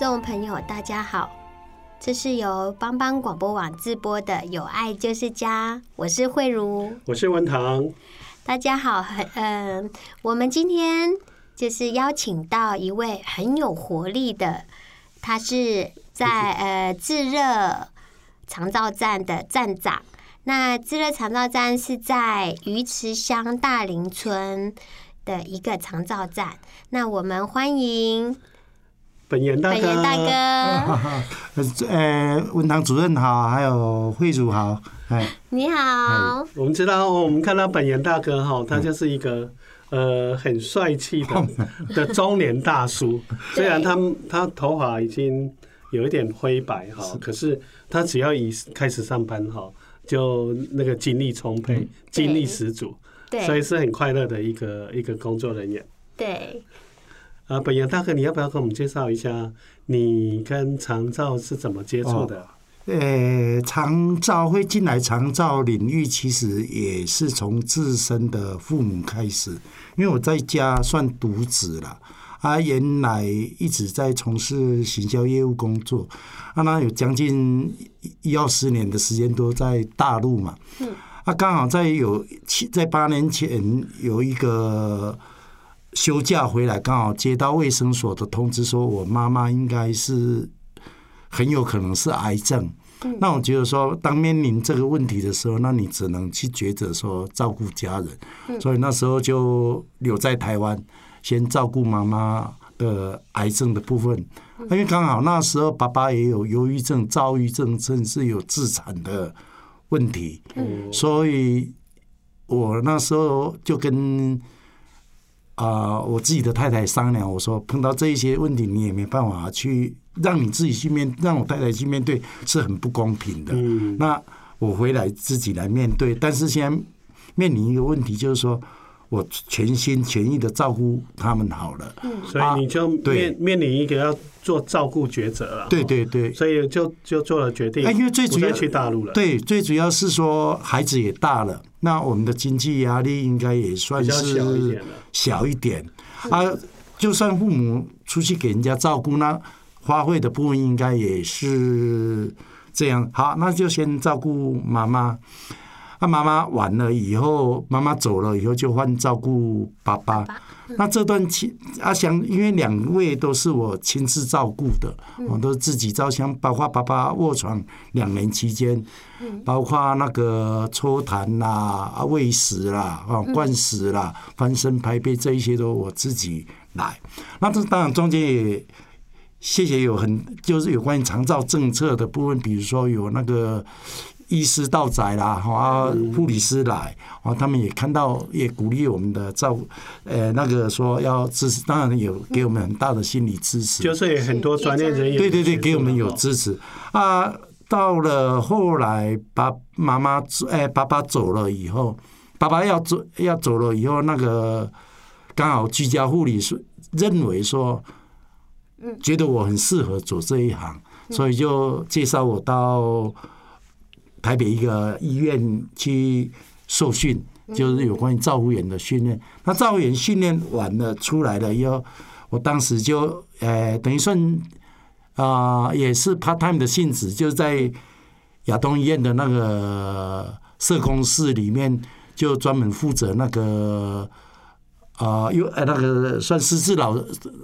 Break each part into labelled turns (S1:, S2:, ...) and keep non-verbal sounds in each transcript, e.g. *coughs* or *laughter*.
S1: 众朋友，大家好，这是由帮帮广播网直播的《有爱就是家》，我是慧茹，
S2: 我是文堂，
S1: 大家好，很嗯、呃，我们今天就是邀请到一位很有活力的，他是在 *laughs* 呃自热长照站的站长，那自热长照站是在鱼池乡大林村的一个长照站，那我们欢迎。
S2: 本源大哥，
S1: 本源大哥，*laughs*
S3: 呃，文堂主任好，还有慧主好，哎，
S1: 你好。
S2: 我们知道，我们看到本源大哥哈，他就是一个呃很帅气的 *laughs* 的中年大叔。虽然他他头发已经有一点灰白哈，可是他只要一开始上班哈，就那个精力充沛，精力十足，所以是很快乐的一个一个工作人员。
S1: 对。
S2: 啊，本阳大哥，你要不要跟我们介绍一下你跟长照是怎么接触的？
S3: 哦，呃，长照会进来长照领域，其实也是从自身的父母开始。因为我在家算独子了，啊，原来一直在从事行销业务工作，啊，那有将近一二十年的时间都在大陆嘛。嗯。啊，刚好在有七在八年前有一个。休假回来，刚好接到卫生所的通知，说我妈妈应该是很有可能是癌症。那我觉得说，当面临这个问题的时候，那你只能去抉择说照顾家人。所以那时候就留在台湾，先照顾妈妈的癌症的部分。因为刚好那时候爸爸也有忧郁症、躁郁症，甚至有自残的问题。所以我那时候就跟。啊、呃，我自己的太太商量，我说碰到这一些问题，你也没办法去让你自己去面，让我太太去面对，是很不公平的。嗯，那我回来自己来面对，但是现在面临一个问题，就是说。我全心全意的照顾他们好了，
S2: 嗯，所以你就面面临一个要做照顾抉择了，
S3: 对对对，
S2: 所以就就做了决定，
S3: 因为最主要
S2: 去大陆了，
S3: 对，最主要是说孩子也大了，那我们的经济压力应该也算是小一点啊，就算父母出去给人家照顾，那花费的部分应该也是这样，好，那就先照顾妈妈。那妈妈完了以后，妈妈走了以后，就换照顾爸爸。那这段期，阿祥因为两位都是我亲自照顾的，我都自己照相，包括爸爸卧床两年期间，包括那个抽痰啦、喂食啦、啊灌食啦、翻身拍背这一些都我自己来。那这当然中间也谢谢有很就是有关于长照政策的部分，比如说有那个。医师到宅啦，啊，护理师来，啊，他们也看到，也鼓励我们的照顾，呃，那个说要支持，当然有给我们很大的心理支持。
S2: 就是有很多专业人员，
S3: 对对对，给我们有支持。啊，到了后来，爸妈妈，哎，爸爸走了以后，爸爸要走要走了以后，那个刚好居家护理是认为说，觉得我很适合做这一行，所以就介绍我到。台北一个医院去受训，就是有关于照护员的训练。那照护员训练完了出来了以后，我当时就呃等于算啊也是 part time 的性质，就是在亚东医院的那个社工室里面，就专门负责那个。啊，又呃那个算失智老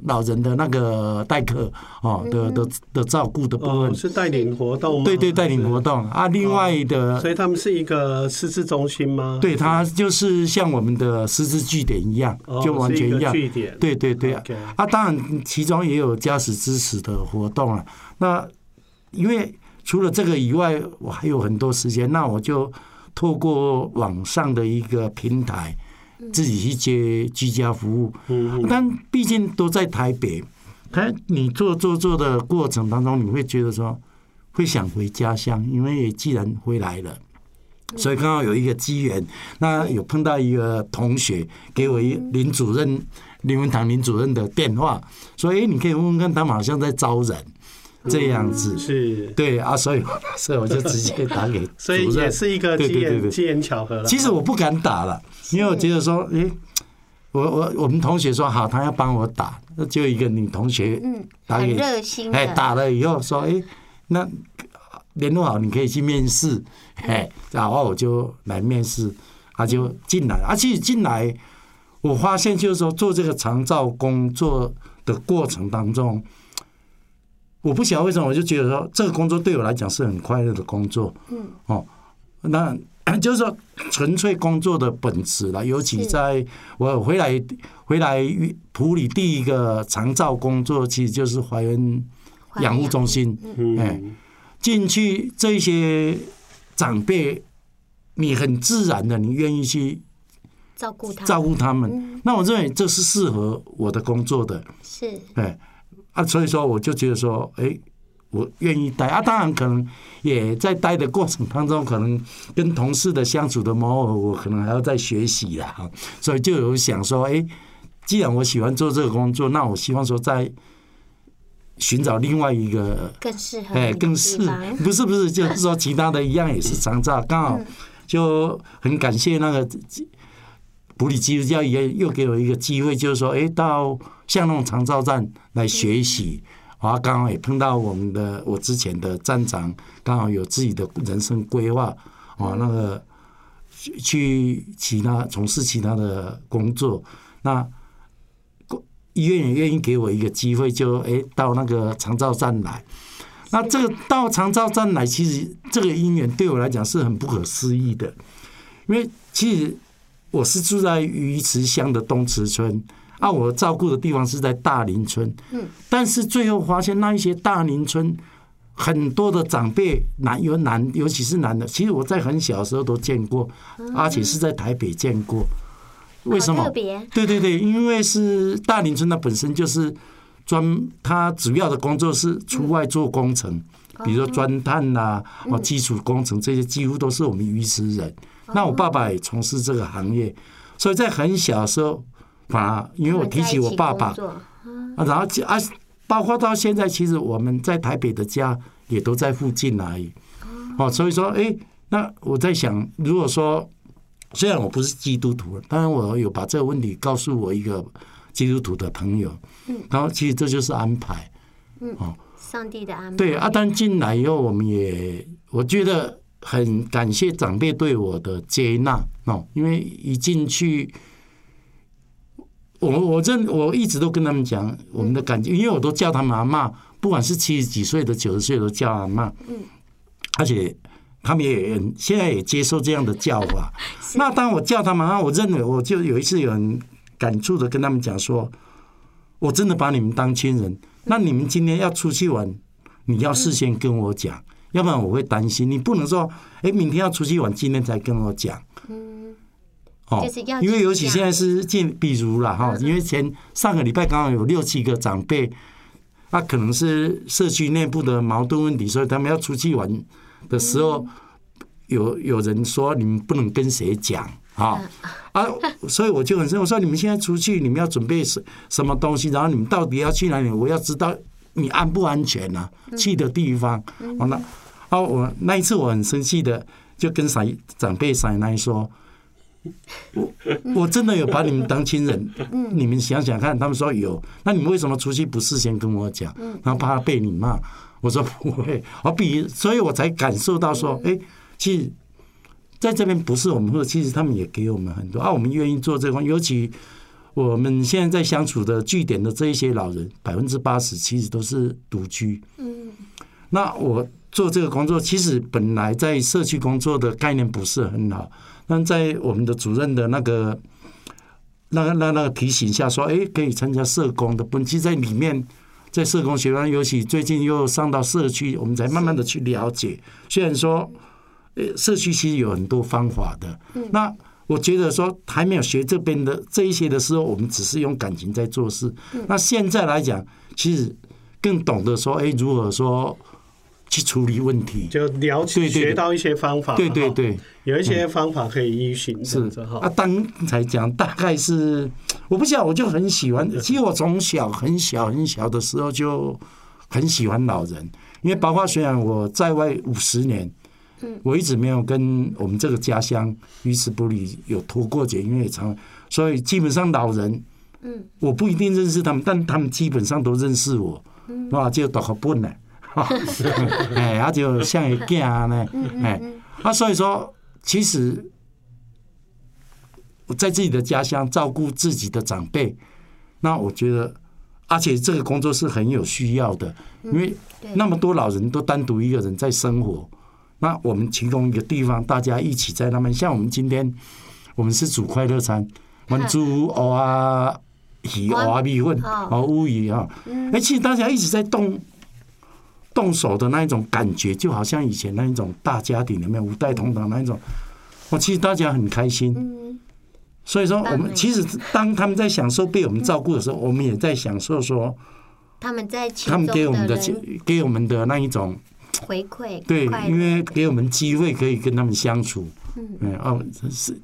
S3: 老人的那个代课哦的的的照顾的部分，
S2: 是带领活动吗？
S3: 对对，带领活动啊。另外的，
S2: 所以他们是一个失智中心吗？
S3: 对，他就是像我们的失智据点一样，就完全一样。据点。对对对啊，当然其中也有家属支持的活动啊。那因为除了这个以外，我还有很多时间，那我就透过网上的一个平台。自己去接居家服务，但毕竟都在台北，他你做做做的过程当中，你会觉得说会想回家乡，因为既然回来了，所以刚好有一个机缘，那有碰到一个同学给我一林主任林文堂林主任的电话，说哎，你可以问问看，他们好像在招人。这样子。
S2: 是。
S3: 对啊，所以 *laughs* 所以我就直接打给，*laughs*
S2: 所以也是一个机缘机缘巧合。
S3: 其实我不敢打了，因为我觉得说，诶，我我我们同学说好，他要帮我打，那就一个女同学，打给，哎，打了以后说，哎，那联络好，你可以去面试，哎，然后我就来面试，他就进来，而且进来，我发现就是说做这个长照工作的过程当中。我不晓得为什么，我就觉得说这个工作对我来讲是很快乐的工作。嗯，哦，那 *coughs* 就是说纯粹工作的本质了。尤其在我回来回来普里第一个长照工作，其实就是怀孕养护中心。哎，进去这些长辈，你很自然的，你愿意去
S1: 照顾他，
S3: 照顾他们。那我认为这是适合我的工作的。
S1: 是，
S3: 哎。啊，所以说我就觉得说，哎，我愿意待啊。当然，可能也在待的过程当中，可能跟同事的相处的磨合，我可能还要再学习啦。*laughs* 所以就有想说，哎，既然我喜欢做这个工作，那我希望说在寻找另外一个
S1: 更适合，
S3: 哎，更适合，不是不是，就是说其他的一样也是长照，刚好就很感谢那个。普里基督教也又给我一个机会，就是说，哎，到像那种长照站来学习，啊，刚好也碰到我们的我之前的站长，刚好有自己的人生规划，啊，那个去其他从事其他的工作，那医院也愿意给我一个机会，就哎到那个长照站来，那这个到长照站来，其实这个因缘对我来讲是很不可思议的，因为其实。我是住在鱼池乡的东池村，啊，我照顾的地方是在大林村。嗯，但是最后发现那一些大林村很多的长辈，男有男，尤其是男的，其实我在很小的时候都见过，而且是在台北见过。为什么？特别？对对对，因为是大林村，它本身就是专，它主要的工作是出外做工程，比如说钻探呐，哦，基础工程这些，几乎都是我们鱼池人。那我爸爸也从事这个行业，所以在很小的时候，反而因为我提起我爸爸，啊，然后啊，包括到现在，其实我们在台北的家也都在附近而已。哦，所以说，哎，那我在想，如果说虽然我不是基督徒，当然我有把这个问题告诉我一个基督徒的朋友，嗯然后其实这就是安排，嗯哦，
S1: 上帝的安排。
S3: 对，阿丹进来以后，我们也我觉得。很感谢长辈对我的接纳哦，因为一进去，我我认我一直都跟他们讲我们的感情，因为我都叫他们阿妈，不管是七十几岁的、九十岁都叫阿妈，嗯，而且他们也现在也接受这样的叫法。*laughs* 那当我叫他们啊，我认为我就有一次有人感触的跟他们讲说，我真的把你们当亲人，那你们今天要出去玩，你要事先跟我讲。要不然我会担心，你不能说，哎，明天要出去玩，今天才跟我讲。嗯，哦，因为尤其现在是见，比如了哈，因为前上个礼拜刚好有六七个长辈，那可能是社区内部的矛盾问题，所以他们要出去玩的时候，有有人说你们不能跟谁讲啊啊，所以我就很生气，我说你们现在出去，你们要准备什什么东西，然后你们到底要去哪里，我要知道你安不安全呢？去的地方，完了。哦，我那一次我很生气的，就跟长长辈奶奶说：“我我真的有把你们当亲人，你们想想看，他们说有，那你们为什么出去不事先跟我讲，然后怕被你骂？我说不会，我比，所以我才感受到说，哎，其实在这边不是我们说，其实他们也给我们很多啊，我们愿意做这块，尤其我们现在在相处的据点的这一些老人，百分之八十其实都是独居。嗯，那我做这个工作，其实本来在社区工作的概念不是很好。但在我们的主任的那个、那个、那那个提醒下，说，哎，可以参加社工的本期在里面，在社工学院，尤其最近又上到社区，我们才慢慢的去了解。虽然说，呃，社区其实有很多方法的。那我觉得说，还没有学这边的这一些的时候，我们只是用感情在做事。那现在来讲，其实更懂得说，哎，如何说。去处理问题，
S2: 就了解学到一些方法，
S3: 对对对，
S2: 有一些方法可以依循。是。
S3: 啊，刚才讲大概是，我不晓得，我就很喜欢。其实我从小很小很小的时候就很喜欢老人，因为包括虽然我在外五十年，我一直没有跟我们这个家乡鱼池埔里有脱过节，因为常，所以基本上老人，嗯，我不一定认识他们，但他们基本上都认识我，哇，就多好笨呢。*laughs* 哎，他就像一家呢，哎，啊，所以说，其实我在自己的家乡照顾自己的长辈，那我觉得，而且这个工作是很有需要的，因为那么多老人都单独一个人在生活，那我们提供一个地方，大家一起在那边，像我们今天，我们是煮快乐餐，我们煮 *laughs* 蚵啊、鱼、蚵啊米粉、哦。乌鱼啊，哎，其实大家一直在动。动手的那一种感觉，就好像以前那一种大家庭里面五代同堂那一种，我其实大家很开心。所以说，我们其实当他们在享受被我们照顾的时候，*laughs* 我们也在享受说
S1: 他们在
S3: 他们给我们的给我们的那一种
S1: 回馈。
S3: 对，因为给我们机会可以跟他们相处。嗯，哦，是。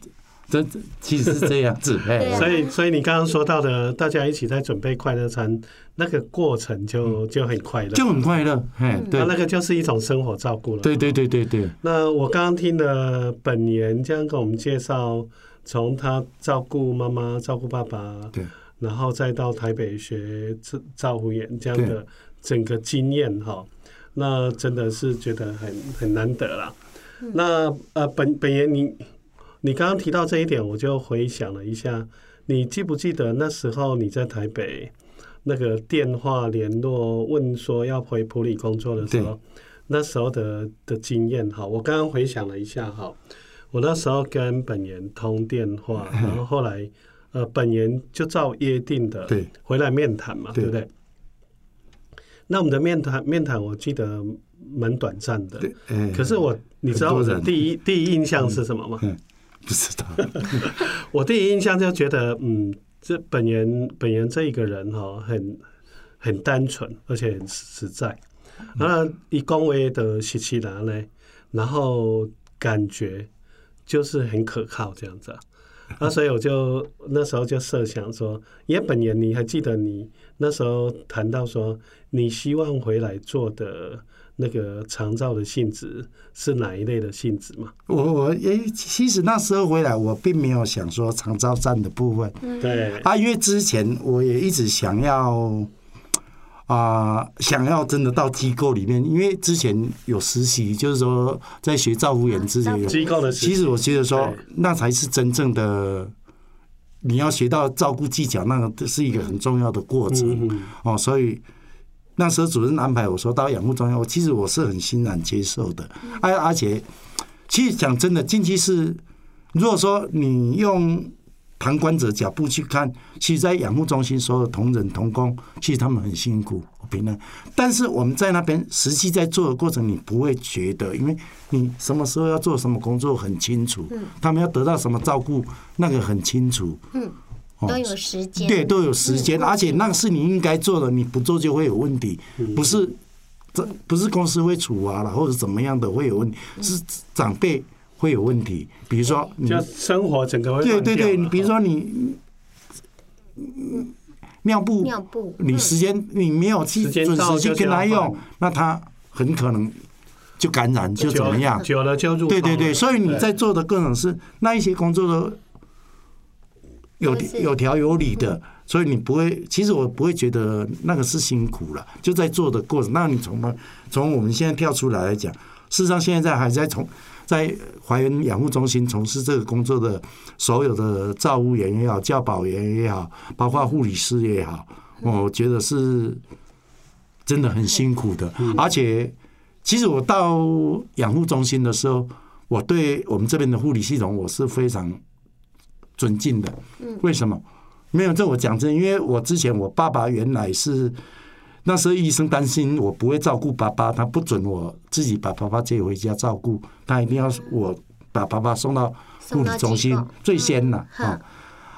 S3: 这其实是这样子，*laughs* 哎，
S2: 所以所以你刚刚说到的，大家一起在准备快乐餐，那个过程就就很快乐，
S3: 就很快乐，哎，对，
S2: 那个就是一种生活照顾了。
S3: 对对对对对。
S2: 那我刚刚听了本年这样跟我们介绍，从他照顾妈妈、照顾爸爸，对，然后再到台北学照护员这样的整个经验哈，那真的是觉得很很难得了。那呃，本本年你。你刚刚提到这一点，我就回想了一下，你记不记得那时候你在台北那个电话联络问说要回普里工作的时候，那时候的的经验哈，我刚刚回想了一下哈，我那时候跟本研通电话，*laughs* 然后后来呃本研就照约定的回来面谈嘛，对。不对？那我们的面谈面谈，我记得蛮短暂的，可是我你知道我的第一第一印象是什么吗？
S3: 不知道，*laughs*
S2: 我第一印象就觉得，嗯，这本研本研这一个人哈，很很单纯，而且很实在。那一恭维的喜气郎呢，然后感觉就是很可靠这样子。那所以我就那时候就设想说，因为本研你还记得你那时候谈到说，你希望回来做的。那个长照的性质是哪一类的性质嘛？
S3: 我我诶，其实那时候回来，我并没有想说长照站的部分。
S2: 对
S3: 啊，因为之前我也一直想要啊、呃，想要真的到机构里面，因为之前有实习，就是说在学照护员之前有
S2: 机构的实习。
S3: 其实我觉得说，那才是真正的你要学到照顾技巧，那个是一个很重要的过程哦，所以。那时候主任安排我说到养护中心，我其实我是很欣然接受的。而而且，其实讲真的，进去是，如果说你用旁观者角度去看，其实，在养护中心所有同仁同工，其实他们很辛苦，我平论。但是我们在那边实际在做的过程，你不会觉得，因为你什么时候要做什么工作很清楚，他们要得到什么照顾，那个很清楚。
S1: 都有时间，
S3: 对，都有时间，而且那个是你应该做的，你不做就会有问题，不是这不是公司会处罚了或者怎么样的会有问题，是长辈会有问题，比如说你
S2: 生活整个会
S3: 对对对，你比如说你尿布
S1: 尿布，
S3: 你时间你没有去准时去跟他用，那他很可能就感染就怎么样，
S2: 久了就入。
S3: 对对对，所以你在做的各种事那一些工作的。有有条有理的，所以你不会，其实我不会觉得那个是辛苦了，就在做的过程。那你从从我们现在跳出来来讲，事实上现在还在从在怀恩养护中心从事这个工作的所有的照护员也好、教保员也好，包括护理师也好，我觉得是真的很辛苦的。而且，其实我到养护中心的时候，我对我们这边的护理系统我是非常尊敬的。为什么？没有这我讲真，因为我之前我爸爸原来是。那时候医生担心我不会照顾爸爸，他不准我自己把爸爸接回家照顾，他一定要我把爸爸送到护理中心最先了啊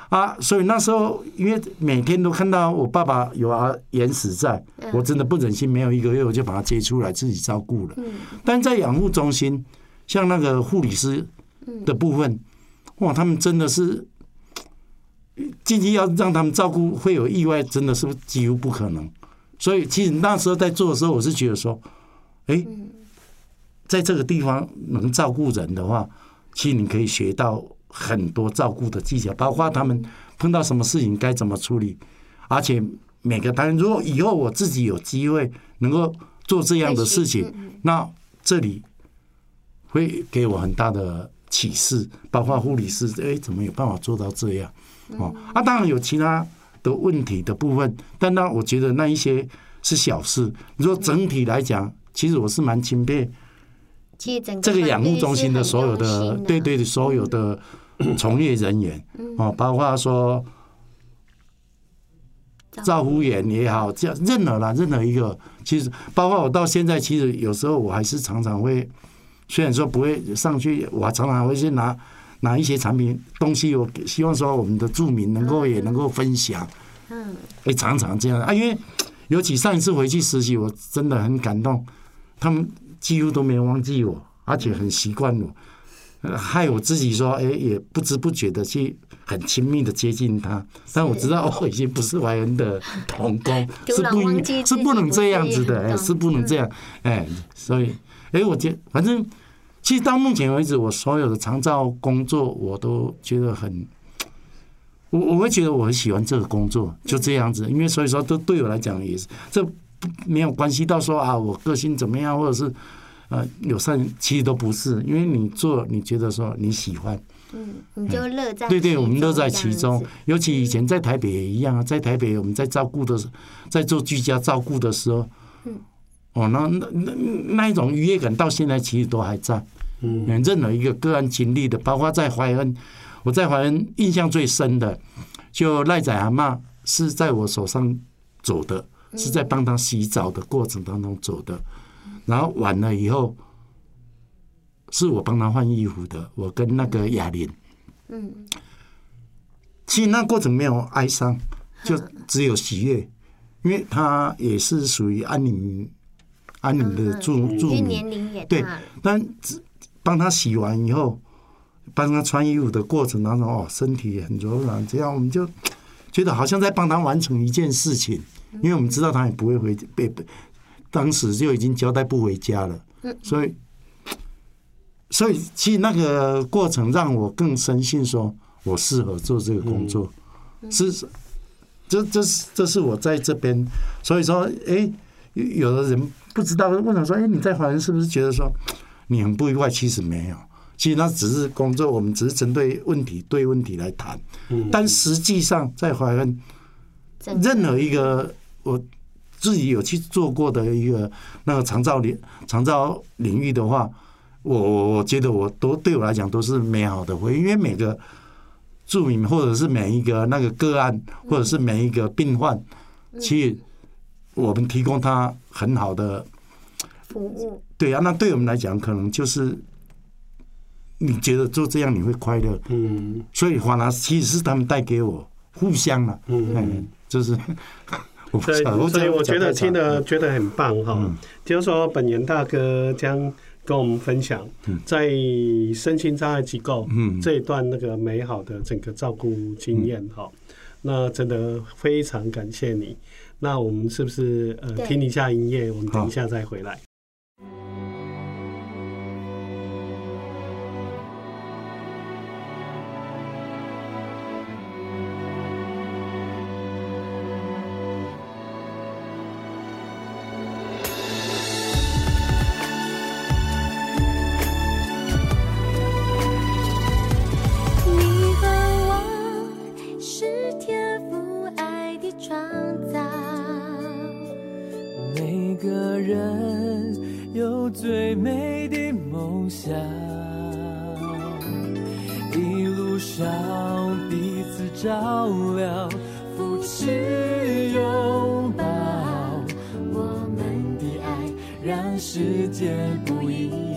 S3: 啊！所以那时候因为每天都看到我爸爸有啊眼死在，我真的不忍心，没有一个月我就把他接出来自己照顾了。但在养护中心，像那个护理师的部分，哇，他们真的是进去要让他们照顾会有意外，真的是几乎不可能。所以，其实那时候在做的时候，我是觉得说，哎，在这个地方能照顾人的话，其实你可以学到很多照顾的技巧，包括他们碰到什么事情该怎么处理。而且每个单，如果以后我自己有机会能够做这样的事情，那这里会给我很大的启示。包括护理师，哎，怎么有办法做到这样？哦，啊，当然有其他。的问题的部分，但那我觉得那一些是小事。你说整体来讲，其实我是蛮钦佩，这个养护中心的所有的对对的所有的从业人员哦，包括说照护员也好，这样任何啦，任何一个，其实包括我到现在，其实有时候我还是常常会，虽然说不会上去，我常常会去拿。拿一些产品东西，我希望说我们的住民能够也能够分享，嗯，哎，常常这样啊，因为尤其上一次回去实习，我真的很感动，他们几乎都没忘记我，而且很习惯我，害我自己说，哎，也不知不觉的去很亲密的接近他，但我知道我已经不是怀恩的同工，*laughs* 是不应是不能这样子的，哎，是不能这样，哎，所以，哎，我觉得反正。其实到目前为止，我所有的长照工作，我都觉得很，我我会觉得我很喜欢这个工作，就这样子。因为所以说，都对我来讲也是，这没有关系到说啊，我个性怎么样，或者是呃友善，其实都不是。因为你做，你觉得说你喜欢，
S1: 嗯，你就乐在。
S3: 对对，我们乐在其中。尤其以前在台北也一样啊，在台北我们在照顾的，在做居家照顾的时候，嗯。哦，那那那那一种愉悦感到现在其实都还在。嗯，任何一个个案经历的，包括在怀恩，我在怀恩印象最深的，就赖仔阿嬷是在我手上走的，是在帮他洗澡的过程当中走的，然后完了以后，是我帮他换衣服的，我跟那个雅玲，嗯，其实那过程没有哀伤，就只有喜悦，因为他也是属于安宁。安宁的住住民，对，但帮他洗完以后，帮他穿衣服的过程当中，哦，身体很柔软，这样我们就觉得好像在帮他完成一件事情，因为我们知道他也不会回被，当时就已经交代不回家了，所以，所以其实那个过程让我更深信说我适合做这个工作，是，这这是这是我在这边，所以说，哎，有有的人。不知道为什么说，哎，你在怀恩是不是觉得说你很不愉快？其实没有，其实那只是工作，我们只是针对问题对问题来谈。但实际上在怀恩，任何一个我自己有去做过的一个那个长照领长照领域的话，我我我觉得我都对我来讲都是美好的回忆，因为每个著名或者是每一个那个个案，或者是每一个病患，其实。我们提供他很好的服务，对啊，那对我们来讲，可能就是你觉得做这样你会快乐，嗯，所以反而其实是他们带给我互相嘛，嗯，就是，*laughs*
S2: 所以所以我觉得听得觉得很棒哈，就是说本源大哥将跟我们分享在身心障碍机构嗯。这一段那个美好的整个照顾经验哈，那真的非常感谢你。那我们是不是呃听一下音乐？我们等一下再回
S4: 来。最美的梦想，一路上彼此照亮，扶持拥抱，我们的爱让世界不一样。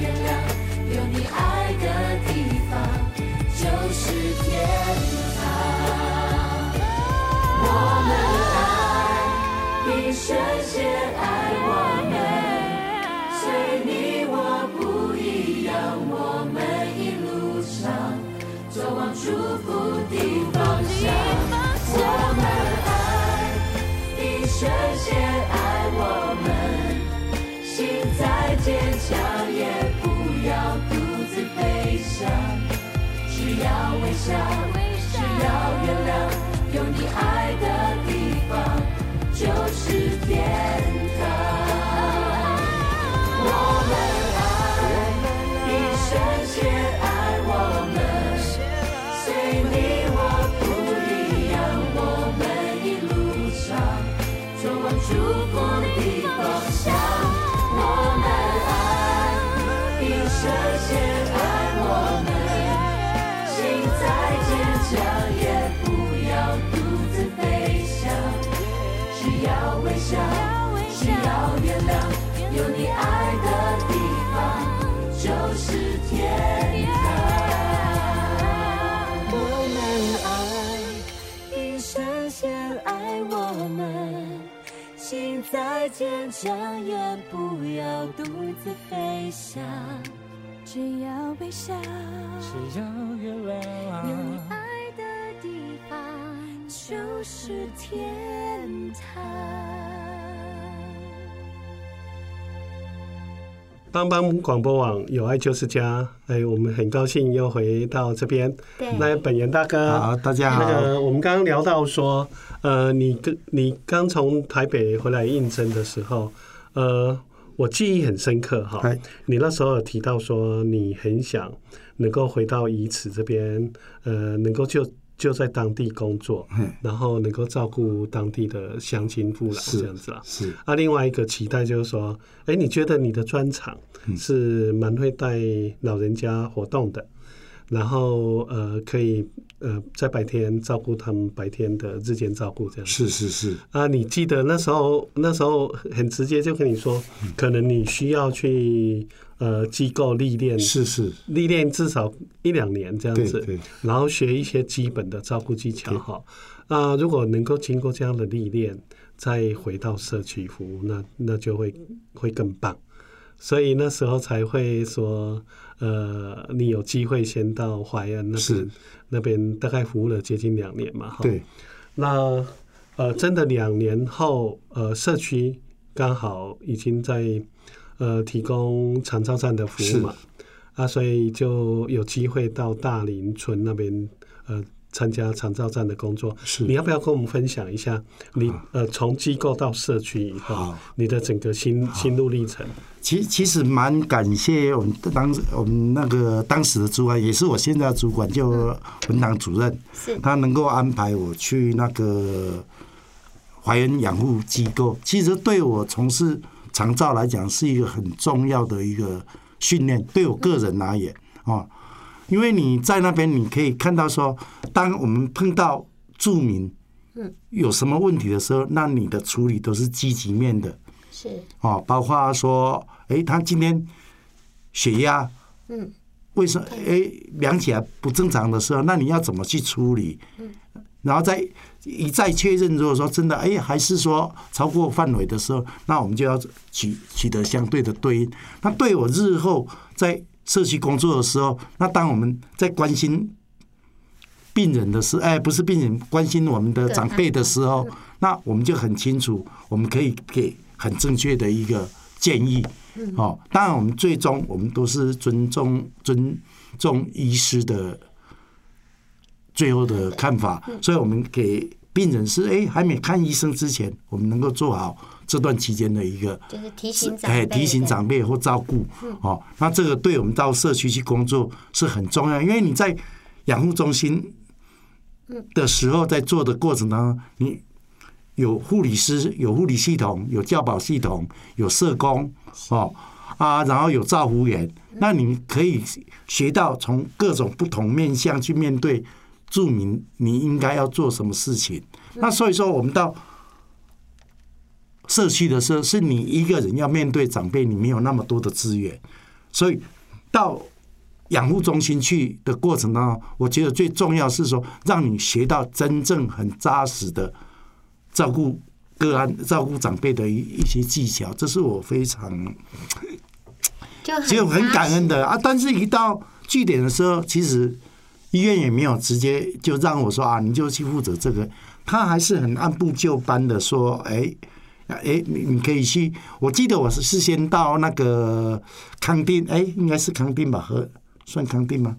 S4: 原谅，有你爱的地方。就是天堂。我们爱，一生先爱我们，随你我不一样，我们一路上走往祝福的只要微笑，只要原谅，有你爱的地方就是天堂。我们爱，一生先爱我们，随你我不一样，我们一路上走往祝福的方向。我们爱，一生先是天堂。
S5: 我们爱，一生先爱我们，心再坚强，也不要独自飞翔。只要微笑，
S4: 只要原谅，
S5: 有你爱的地方就是天堂。
S2: 帮帮广播网有爱就是家，哎，我们很高兴又回到这边。
S1: 对，
S2: 那本源大哥，
S3: 好，大家好。
S2: 那个我们刚刚聊到说，呃，你跟你刚从台北回来应征的时候，呃，我记忆很深刻哈
S3: 哎。
S2: 你那时候有提到说，你很想能够回到宜池这边，呃，能够就就在当地工作
S3: 嗯，
S2: 然后能够照顾当地的乡亲父老
S3: 是
S2: 这样子啦。
S3: 是。
S2: 啊，另外一个期待就是说，哎，你觉得你的专长是蛮会带老人家活动的，然后呃，可以呃在白天照顾他们白天的日间照顾这样子。
S3: 是是是，
S2: 啊，你记得那时候那时候很直接就跟你说，可能你需要去呃机构历练，
S3: 是是，
S2: 历练至少一两年这样子，
S3: 对对
S2: 然后学一些基本的照顾技巧哈。啊，如果能够经过这样的历练，再回到社区服务，那那就会会更棒。所以那时候才会说，呃，你有机会先到怀恩那
S3: 边，
S2: 那边大概服务了接近两年嘛，哈。
S3: 对，
S2: 那呃，真的两年后，呃，社区刚好已经在呃提供长照站的服务嘛，啊，所以就有机会到大林村那边呃参加长照站的工作。
S3: 是。
S2: 你要不要跟我们分享一下你呃从机构到社区以
S3: 后
S2: 你的整个心心路历程？
S3: 其其实蛮感谢我们当时我们那个当时的主管，也是我现在的主管，就文堂主任，
S1: 是。
S3: 他能够安排我去那个怀恩养护机构，其实对我从事长照来讲是一个很重要的一个训练，对我个人而言啊，因为你在那边你可以看到说，当我们碰到住民有什么问题的时候，那你的处理都是积极面的。
S1: 是
S3: 哦，包括说，哎，他今天血压，
S1: 嗯，
S3: 为什么哎量起来不正常的时候，那你要怎么去处理？嗯，然后再一再确认，如果说真的哎还是说超过范围的时候，那我们就要取取得相对的对应。那对我日后在社区工作的时候，那当我们在关心病人的时候，哎，不是病人，关心我们的长辈的时候，那我们就很清楚，我们可以给。很正确的一个建议，哦，当然我们最终我们都是尊重尊重医师的最后的看法，所以我们给病人是哎还没看医生之前，我们能够做好这段期间的一个
S1: 就是提醒长
S3: 哎，提醒长辈或照顾哦，那这个对我们到社区去工作是很重要，因为你在养护中心的时候，在做的过程当中，你。有护理师，有护理系统，有教保系统，有社工哦啊，然后有照护员，那你可以学到从各种不同面向去面对住民，你应该要做什么事情。那所以说，我们到社区的时候，是你一个人要面对长辈，你没有那么多的资源，所以到养护中心去的过程当中，我觉得最重要是说，让你学到真正很扎实的。照顾个案、照顾长辈的一一些技巧，这是我非常
S1: 就
S3: 就很感恩的啊。但是，一到据点的时候，其实医院也没有直接就让我说啊，你就去负责这个。他还是很按部就班的说，哎哎，你你可以去。我记得我是事先到那个康定，哎，应该是康定吧？和算康定吗？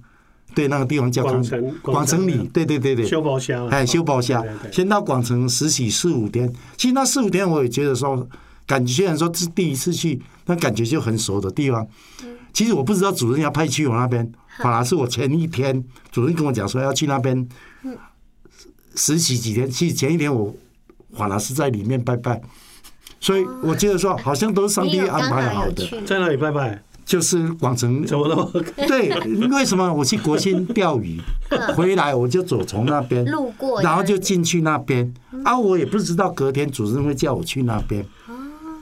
S3: 对，那个地方叫
S2: 广城，
S3: 广城里，对对对对，
S2: 修包厢，
S3: 哎，修宝乡，
S2: 对对对
S3: 先到广城实习四五天。其实那四五天，我也觉得说，感觉虽然说是第一次去，但感觉就很熟的地方。其实我不知道主任要派去我那边，反而是我前一天主任跟我讲说要去那边实习几天。其实前一天我法拉是在里面拜拜，所以我觉得说，好像都是上帝安排好的。
S2: 在那里拜拜？
S3: 就是广城，
S2: 怎么了？
S3: 对，为什么我去国庆钓鱼回来，我就走从那边
S1: 路过，
S3: 然后就进去那边啊，我也不知道隔天主任会叫我去那边，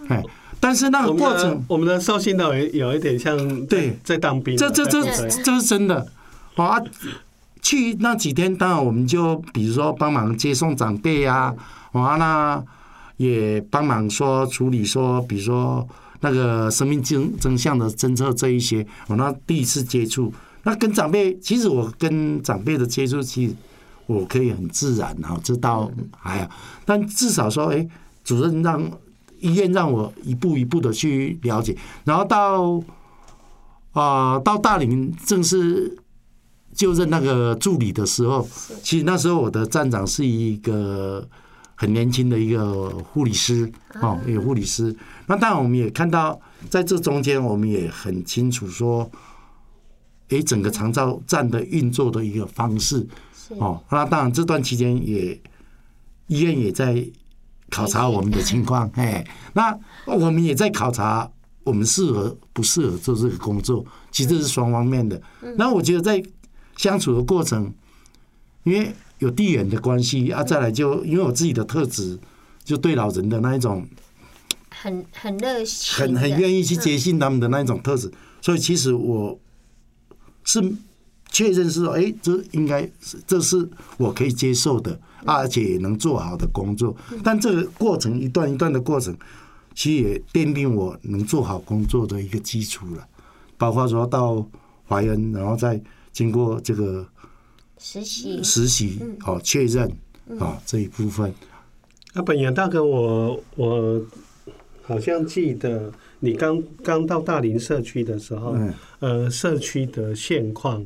S3: 哎，但是那个过程，
S2: 我们的寿星呢，有有一点像
S3: 对
S2: 在当兵，
S3: 这这这这是真的啊。去那几天，当然我们就比如说帮忙接送长辈啊，完了也帮忙说处理说，比如说。那个生命真真相的侦测这一些，我那第一次接触，那跟长辈，其实我跟长辈的接触，其实我可以很自然啊，知道哎呀，但至少说，哎，主任让医院让我一步一步的去了解，然后到啊、呃、到大林正式就任那个助理的时候，其实那时候我的站长是一个很年轻的一个护理师哦，有护理师。那当然，我们也看到在这中间，我们也很清楚说，诶，整个长照站的运作的一个方式哦。那当然，这段期间也医院也在考察我们的情况，哎，那我们也在考察我们适合不适合做这个工作。其实这是双方面的。那我觉得在相处的过程，因为有地缘的关系啊，再来就因为我自己的特质，就对老人的那一种
S1: 很很热心，
S3: 很很愿意去接近他们的那一种特质，所以其实我是确认是说，哎，这应该是这是我可以接受的，而且也能做好的工作。但这个过程一段一段的过程，其实也奠定我能做好工作的一个基础了。包括说到怀恩，然后再经过这个。
S1: 实习
S3: 实习哦，确认啊这一部分。
S2: 那本源大哥，我我好像记得你刚刚到大林社区的时候，呃，社区的现况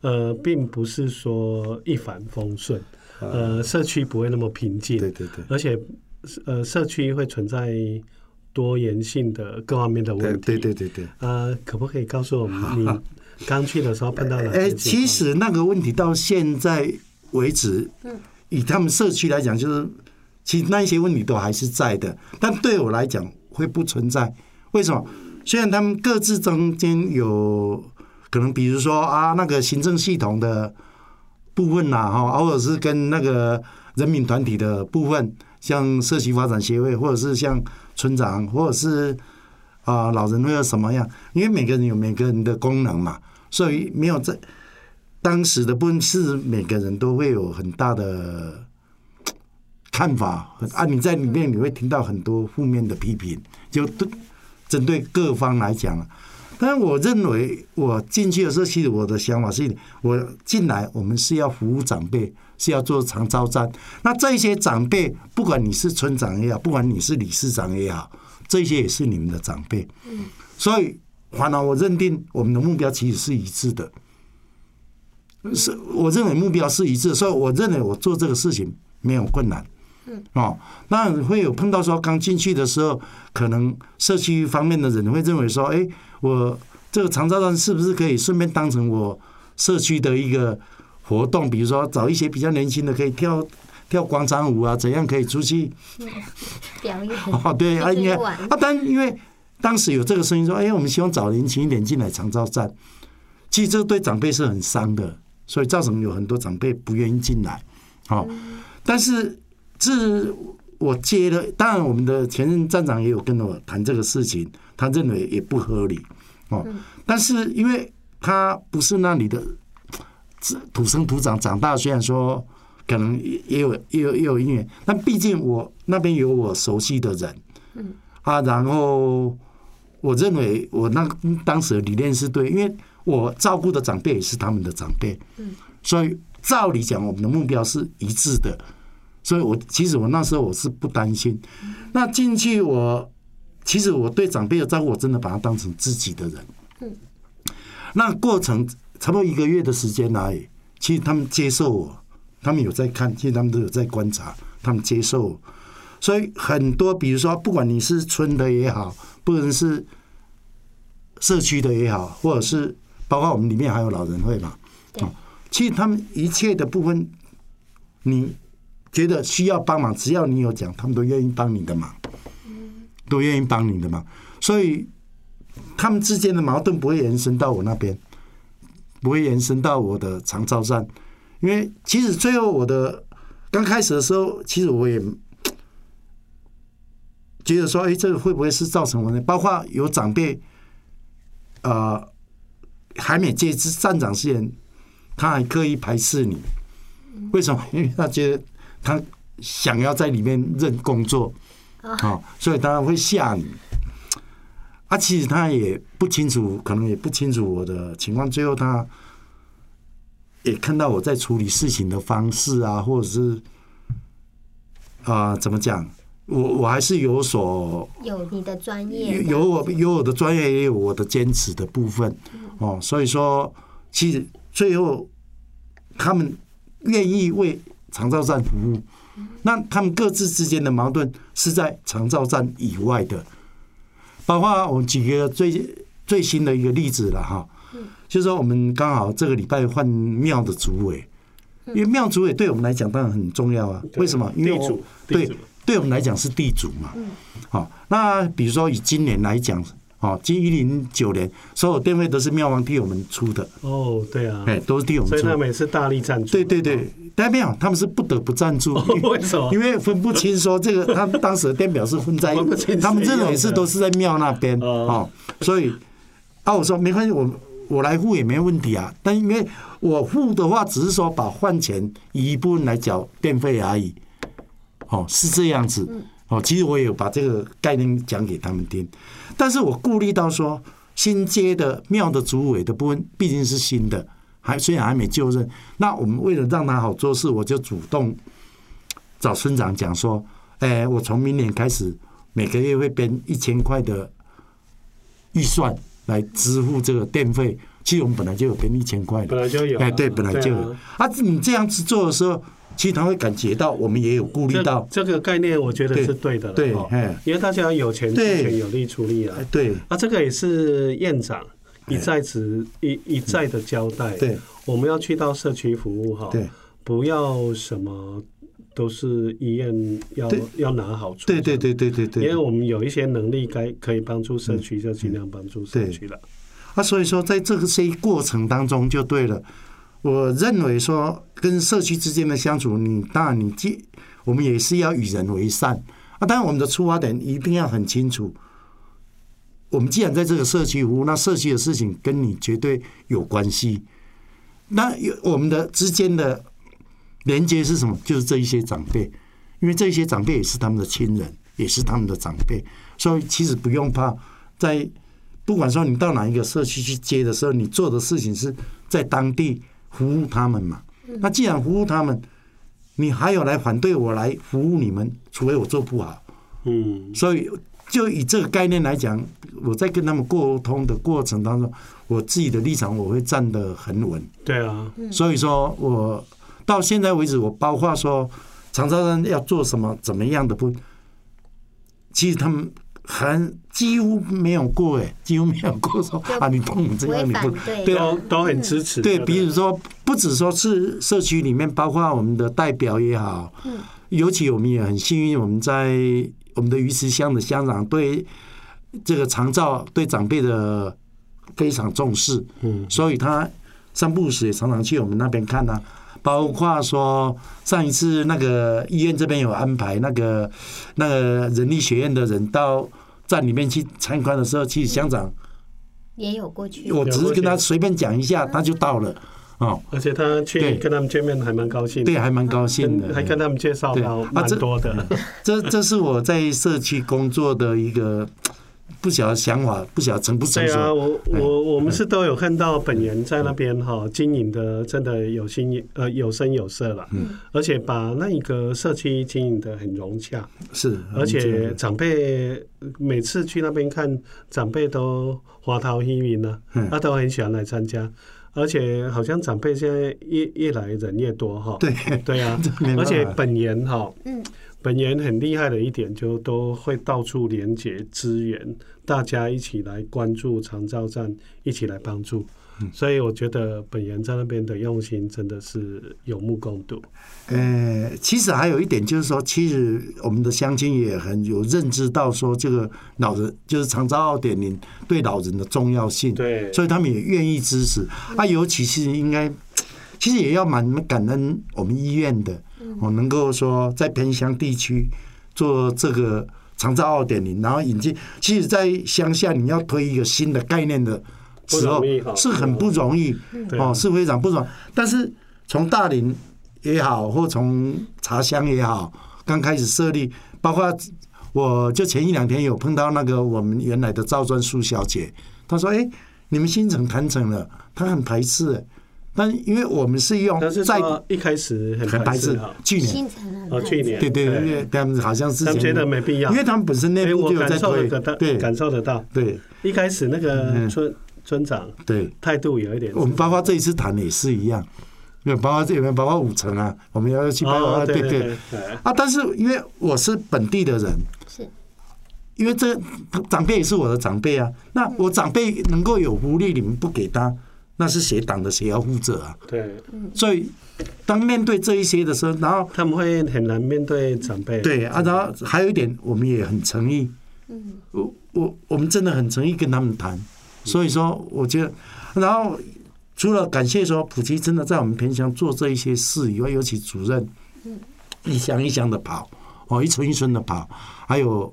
S2: 呃，并不是说一帆风顺，呃，社区不会那么平静，
S3: 对对对，
S2: 而且呃，社区会存在多元性的各方面的问题，
S3: 对对对对。
S2: 呃，可不可以告诉我们你？*laughs* 刚去的时候碰到了，
S3: 哎，其实那个问题到现在为止，以他们社区来讲，就是其实那一些问题都还是在的，但对我来讲会不存在。为什么？虽然他们各自中间有可能，比如说啊，那个行政系统的部分呐，哈，或者是跟那个人民团体的部分，像社区发展协会，或者是像村长，或者是啊老人会有什么样？因为每个人有每个人的功能嘛。所以没有在当时的部分是每个人都会有很大的看法啊，你在里面你会听到很多负面的批评，就对针对各方来讲。但是我认为我进去的时候，其实我的想法是，我进来我们是要服务长辈，是要做长招站。那这些长辈，不管你是村长也好，不管你是理事长也好，这些也是你们的长辈。所以。反而我认定我们的目标其实是一致的，是我认为目标是一致，所以我认为我做这个事情没有困难。嗯，哦，那会有碰到说刚进去的时候，可能社区方面的人会认为说，哎，我这个长照站是不是可以顺便当成我社区的一个活动？比如说找一些比较年轻的可以跳跳广场舞啊，怎样可以出去
S1: 表演？
S3: 哦，对啊，应该啊，但因为。当时有这个声音说：“哎，我们希望找年轻一点进来长照站。”其实这对长辈是很伤的，所以造成有很多长辈不愿意进来。好，但是这我接了，当然我们的前任站长也有跟我谈这个事情，他认为也不合理。哦，但是因为他不是那里的土生土长长大，虽然说可能也有也有也有因缘，但毕竟我那边有我熟悉的人。嗯啊，然后。我认为我那当时的理念是对，因为我照顾的长辈也是他们的长辈，嗯所以照理讲，我们的目标是一致的，所以我其实我那时候我是不担心。那进去我其实我对长辈的照顾，我真的把他当成自己的人。那过程差不多一个月的时间而已，其实他们接受我，他们有在看，其实他们都有在观察，他们接受我。所以很多，比如说，不管你是村的也好。不管是社区的也好，或者是包括我们里面还有老人会嘛，哦，其实他们一切的部分，你觉得需要帮忙，只要你有讲，他们都愿意帮你的忙，都愿意帮你的忙。所以他们之间的矛盾不会延伸到我那边，不会延伸到我的长照站，因为其实最后我的刚开始的时候，其实我也。觉得说，哎，这个会不会是造成问题？包括有长辈，呃，还没接至站长之前，他还刻意排斥你，为什么？因为他觉得他想要在里面认工作，啊，所以当然会吓你。啊，其实他也不清楚，可能也不清楚我的情况。最后他也看到我在处理事情的方式啊，或者是啊，怎么讲？我我还是有所
S1: 有你的专业，
S3: 有我有我的专业，也有我的坚持的部分哦。所以说，其实最后他们愿意为长照站服务，那他们各自之间的矛盾是在长照站以外的，包括我们举个最最新的一个例子了哈，就是说我们刚好这个礼拜换庙的主委，因为庙主委对我们来讲当然很重要啊，为什么？因为
S2: 地主对
S3: 对我们来讲是地主嘛，好，那比如说以今年来讲。哦，今一零九年，所有电费都是庙王替我们出的，
S2: 哦，对啊，
S3: 哎，都是替我们出。
S2: 所以他。们也是大力赞助。
S3: 对对对，但没有，他们是不得不赞助，*laughs*
S2: 为什么？
S3: 因为分不清说这个，他们当时的电表是
S2: 分在 *laughs*
S3: 他
S2: 们这
S3: 种也是都是在庙那边
S2: 哦。
S3: 哦，所以啊，我说没关系，我我来付也没问题啊，但因为我付的话，只是说把换钱一部分来缴电费而已，哦，是这样子。哦，其实我也有把这个概念讲给他们听，但是我顾虑到说新接的庙的主委的部分毕竟是新的，还虽然还没就任，那我们为了让他好做事，我就主动找村长讲说，哎，我从明年开始每个月会编一千块的预算来支付这个电费。其实我们本来就有编一千块的，
S2: 本来就有啊
S3: 哎，对，本来就有
S2: 啊。
S3: 啊，你这样子做的时候，其实他会感觉到我们也有顾
S2: 虑
S3: 到，
S2: 这个概念，我觉得是对的了
S3: 对
S2: 因为大家有钱出
S3: 对
S2: 钱，有力出力啊
S3: 哎，。对
S2: 啊，这个也是院长一再指一一再的交代。
S3: 对，
S2: 我们要去到社区服务哈，
S3: 对
S2: 不要什么都是医院要要拿好处。
S3: 对对对对对对，
S2: 因为我们有一些能力该可以帮助社区，就尽量帮助社区了。
S3: 啊，所以说在这个些过程当中就对了。我认为说跟社区之间的相处，你当然你既我们也是要与人为善啊，当然我们的出发点一定要很清楚。我们既然在这个社区服务，那社区的事情跟你绝对有关系。那有我们的之间的连接是什么？就是这一些长辈，因为这些长辈也是他们的亲人，也是他们的长辈，所以其实不用怕。在不管说你到哪一个社区去接的时候，你做的事情是在当地服务他们嘛。那既然服务他们，你还有来反对我来服务你们，除非我做不好。
S2: 嗯，
S3: 所以，就以这个概念来讲，我在跟他们沟通的过程当中，我自己的立场我会站得很稳。
S2: 对啊，
S3: 所以说我到现在为止，我包括说长沙人要做什么、怎么样的不，其实他们很几乎没有过哎，几乎没有过说啊，你碰我这样你不对。
S2: 都都很支持。对，
S3: 比如说，不止说是社区里面，包括我们的代表也好，尤其我们也很幸运，我们在我们的鱼池乡的乡长对这个长照对长辈的非常重视，
S2: 嗯，
S3: 所以他三不五时也常常去我们那边看啊。包括说上一次那个医院这边有安排那个那个人力学院的人到站里面去参观的时候，其实乡长
S1: 也有过去。
S3: 我只是跟他随便讲一下，他就到了哦。
S2: 而且他去跟他们见面还蛮高兴的，
S3: 对，还蛮高兴的，
S2: 跟还跟他们介
S3: 绍
S2: 蛮多的。*laughs*
S3: 这这是我在社区工作的一个不晓得想法，不晓得成不成
S2: 对啊，我我我们是都有看到本人在那边哈经营的真的有心呃有声有色了，而且把那一个社区经营的很融洽，
S3: 是，
S2: 而且长辈每次去那边看，长辈都花桃依云呢，
S3: 嗯。
S2: 他都很喜欢来参加。而且好像长辈现在越越来人越多哈，
S3: 对。
S2: 对啊 *laughs* 而且本人哈，
S1: 嗯，
S2: 本源很厉害的一点，就都会到处连接资源，大家一起来关注长照站，一起来帮助。所以我觉得本源在那边的用心真的是有目共睹。
S3: 呃，其实还有一点就是说，其实我们的乡亲也很有认知到说，这个老人就是长照二点零对老人的重要性，
S2: 对
S3: 所以他们也愿意支持。啊，尤其是应该，其实也要蛮感恩我们医院的，我能够说在偏乡地区做这个长照二点零，然后引进。其实，在乡下你要推一个新的概念的时候是很不容易哦，是非常不容易。但是从大林也好，或从茶乡也好，刚开始设立，包括我就前一两天有碰到那个我们原来的赵专淑小姐，她说：“哎，你们新城谈成了，她很排斥。”但因为我们是用在
S2: 一开始很
S3: 很排斥，，去年。
S2: 哦，去年。
S3: 对
S2: 对
S3: 对他们好像是
S2: 他们觉得没必要。
S3: 因为他们本身
S2: 内
S3: 部就有在推，，对。
S2: 感受得到。
S3: 对。
S2: 一开始那个村村长
S3: 对。
S2: 态度有一点，
S3: 我们包括这一次谈的也是一样，有包括这边包括五层啊，我们要去拜
S2: 哦，
S3: 访，对
S2: 对
S3: 对。
S2: 对，
S3: 啊。但是因为我是本地的人，
S1: 是。
S3: 因为这长辈也是我的长辈啊，那我长辈能够有福利，你们不给他，那是谁挡的谁要负责啊？
S2: 对，
S3: 所以当面对这一些的时候，然后
S2: 他们会很难面对长辈。
S3: 对啊，然后还有一点，我们也很诚意，嗯。我我我们真的很诚意跟他们谈，所以说我觉得，然后除了感谢说普吉真的在我们偏乡做这一些事以外，尤其主任，一箱一箱的跑，哦，一村一村的跑，还有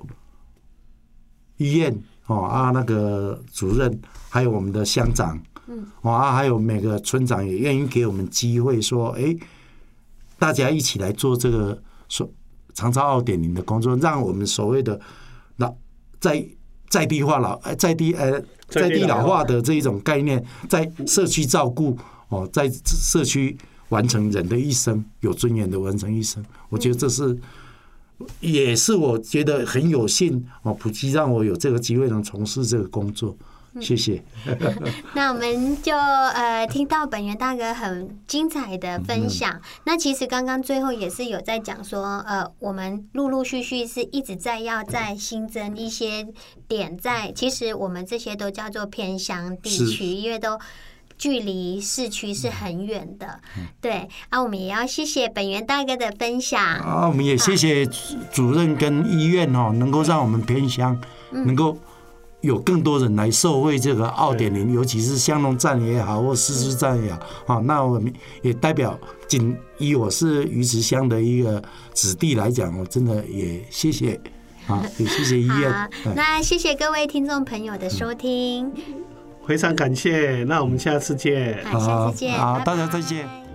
S3: 医院哦啊那个主任，还有我们的乡长，哦啊还有每个村长也愿意给我们机会说，哎，大家一起来做这个说长照二点零的工作，让我们所谓的老在在地化老呃在地呃在地老化的这一种概念，在社区照顾哦，在社区完成人的一生，有尊严的完成一生，我觉得这是。也是我觉得很有幸哦，普及让我有这个机会能从事这个工作，谢谢。*laughs*
S1: 那我们就呃听到本源大哥很精彩的分享。那其实刚刚最后也是有在讲说，呃，我们陆陆续续是一直在要再新增一些点在，其实我们这些都叫做偏乡地区，因为都。距离市区是很远的，对啊，我们也要谢谢本源大哥的分享。
S3: 啊，我们也谢谢主任跟医院哦，能够让我们偏乡能够有更多人来受惠这个二点零，尤其是香农站也好，或狮子站也好，好，那我们也代表仅以我是鱼池乡的一个子弟来讲，我真的也谢谢啊，也谢谢医院。
S1: 好，那谢谢各位听众朋友的收听。
S2: 非常感谢，那我们下次见。
S1: 好，下次见，
S3: 好，大家再见。